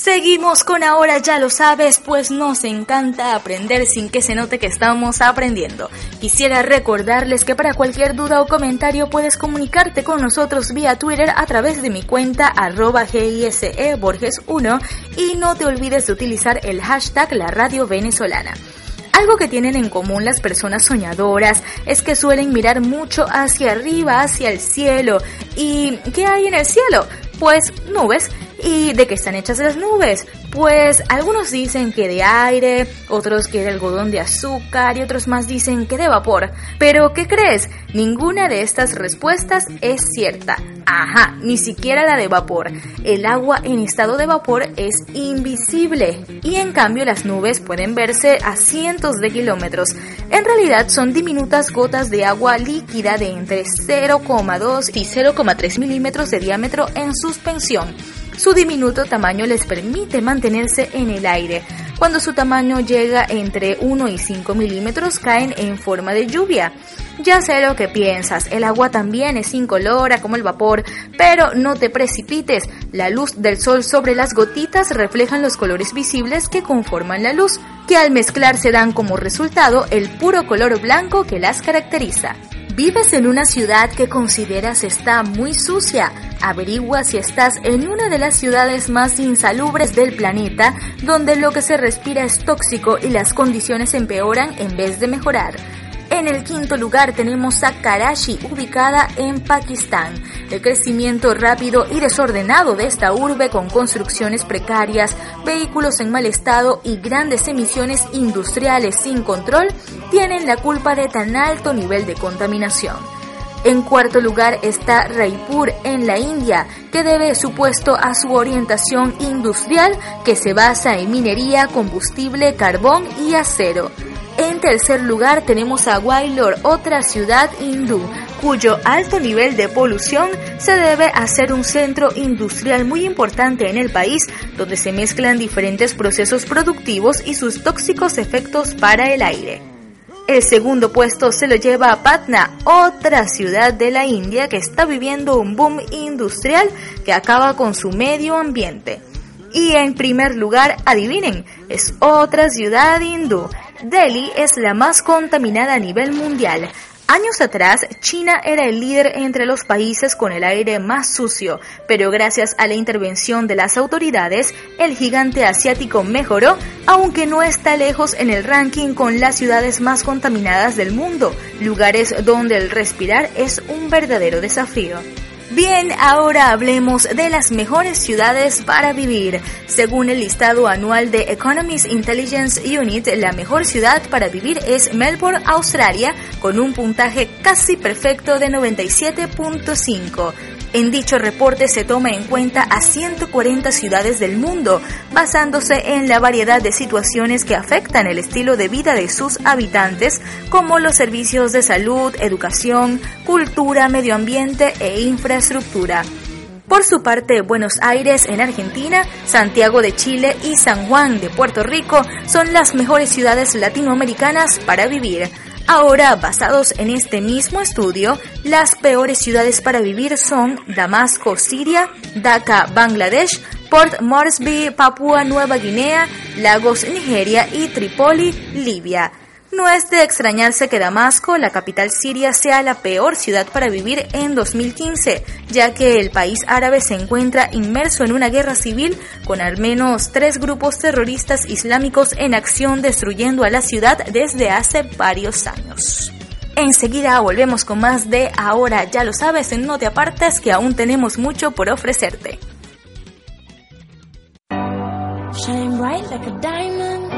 Seguimos con ahora ya lo sabes, pues nos encanta aprender sin que se note que estamos aprendiendo. Quisiera recordarles que para cualquier duda o comentario puedes comunicarte con nosotros vía Twitter a través de mi cuenta arroba giseborges1 y no te olvides de utilizar el hashtag la radio venezolana. Algo que tienen en común las personas soñadoras es que suelen mirar mucho hacia arriba, hacia el cielo. ¿Y qué hay en el cielo? Pues nubes ¿Y de qué están hechas las nubes? Pues algunos dicen que de aire, otros que de algodón de azúcar y otros más dicen que de vapor. Pero ¿qué crees? Ninguna de estas respuestas es cierta. Ajá, ni siquiera la de vapor. El agua en estado de vapor es invisible y en cambio las nubes pueden verse a cientos de kilómetros. En realidad son diminutas gotas de agua líquida de entre 0,2 y 0,3 milímetros de diámetro en suspensión. Su diminuto tamaño les permite mantenerse en el aire. Cuando su tamaño llega entre 1 y 5 milímetros caen en forma de lluvia. Ya sé lo que piensas, el agua también es incolora como el vapor, pero no te precipites, la luz del sol sobre las gotitas reflejan los colores visibles que conforman la luz, que al mezclarse dan como resultado el puro color blanco que las caracteriza. ¿Vives en una ciudad que consideras está muy sucia? Averigua si estás en una de las ciudades más insalubres del planeta, donde lo que se respira es tóxico y las condiciones empeoran en vez de mejorar. En el quinto lugar tenemos a Karachi, ubicada en Pakistán. El crecimiento rápido y desordenado de esta urbe con construcciones precarias, vehículos en mal estado y grandes emisiones industriales sin control tienen la culpa de tan alto nivel de contaminación. En cuarto lugar está Raipur en la India, que debe su puesto a su orientación industrial que se basa en minería, combustible, carbón y acero. Tercer lugar tenemos a Wailor, otra ciudad hindú, cuyo alto nivel de polución se debe a ser un centro industrial muy importante en el país, donde se mezclan diferentes procesos productivos y sus tóxicos efectos para el aire. El segundo puesto se lo lleva a Patna, otra ciudad de la India que está viviendo un boom industrial que acaba con su medio ambiente. Y en primer lugar, adivinen, es otra ciudad hindú, Delhi es la más contaminada a nivel mundial. Años atrás, China era el líder entre los países con el aire más sucio, pero gracias a la intervención de las autoridades, el gigante asiático mejoró, aunque no está lejos en el ranking con las ciudades más contaminadas del mundo, lugares donde el respirar es un verdadero desafío. Bien, ahora hablemos de las mejores ciudades para vivir. Según el listado anual de Economist Intelligence Unit, la mejor ciudad para vivir es Melbourne, Australia, con un puntaje casi perfecto de 97.5. En dicho reporte se toma en cuenta a 140 ciudades del mundo, basándose en la variedad de situaciones que afectan el estilo de vida de sus habitantes, como los servicios de salud, educación, cultura, medio ambiente e infraestructura. Por su parte, Buenos Aires en Argentina, Santiago de Chile y San Juan de Puerto Rico son las mejores ciudades latinoamericanas para vivir. Ahora, basados en este mismo estudio, las peores ciudades para vivir son Damasco, Siria, Dhaka, Bangladesh, Port Moresby, Papúa Nueva Guinea, Lagos, Nigeria y Trípoli, Libia. No es de extrañarse que Damasco, la capital siria, sea la peor ciudad para vivir en 2015, ya que el país árabe se encuentra inmerso en una guerra civil con al menos tres grupos terroristas islámicos en acción destruyendo a la ciudad desde hace varios años. Enseguida volvemos con más de Ahora ya lo sabes, no te apartes que aún tenemos mucho por ofrecerte. shine bright like a diamond.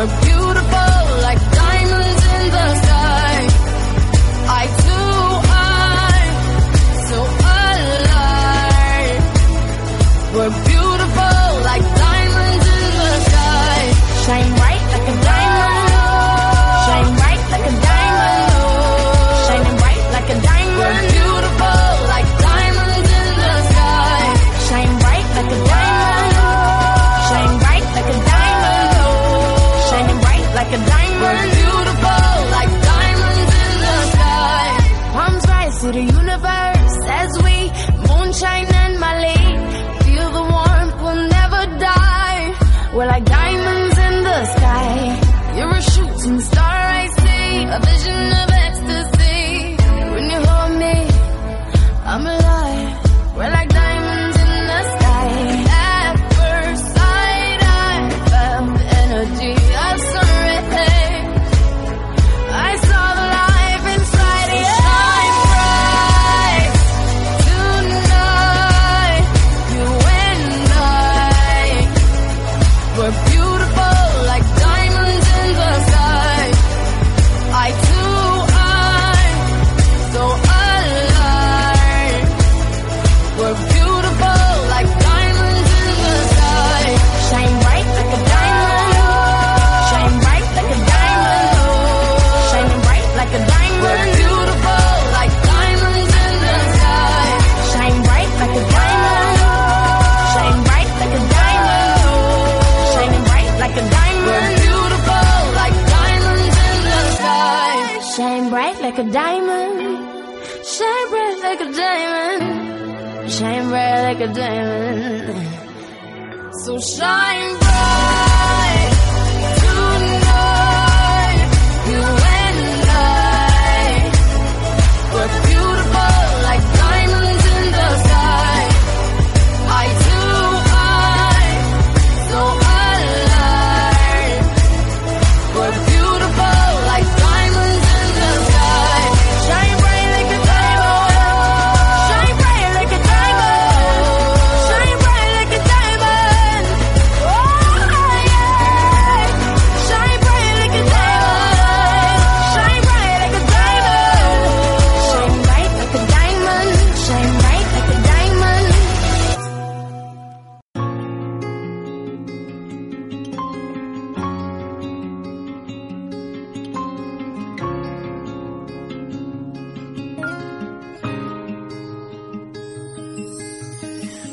your beauty. diamond. So shine bright.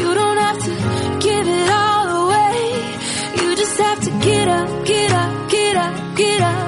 You don't have to give it all away. You just have to get up, get up, get up, get up.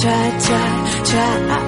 try, try, try,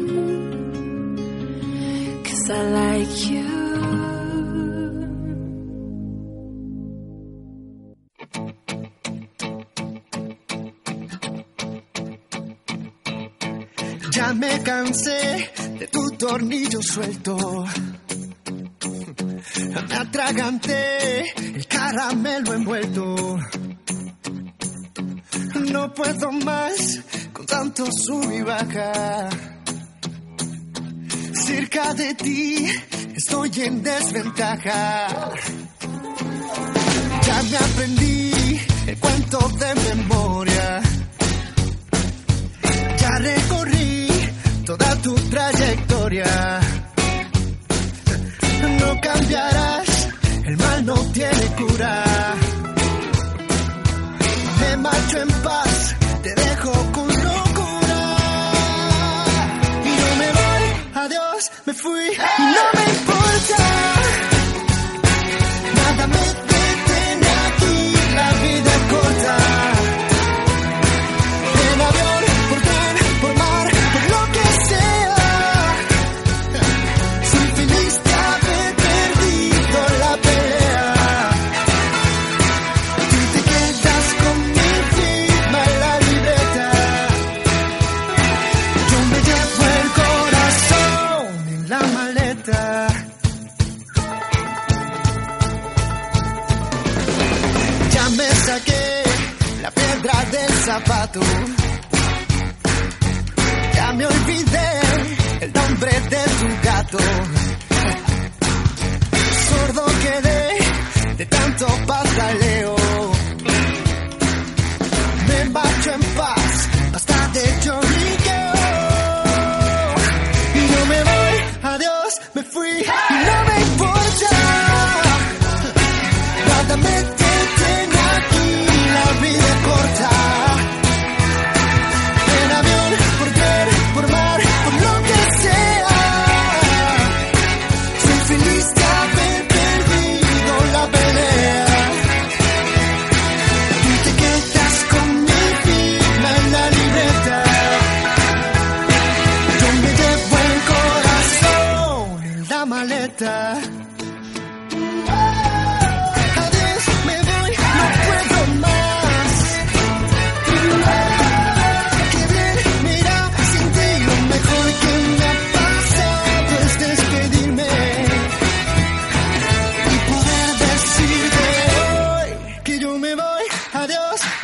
Ya me cansé de tu tornillo suelto. Me atraganté el caramelo envuelto. No puedo más con tanto sub y baja. Cerca de ti estoy en desventaja. Ya me aprendí el cuento de memoria. Ya recorrí toda tu trayectoria. No cambiarás, el mal no tiene cura. Me marcho en paz, te dejo con fui, y no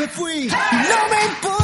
fui, no me importa.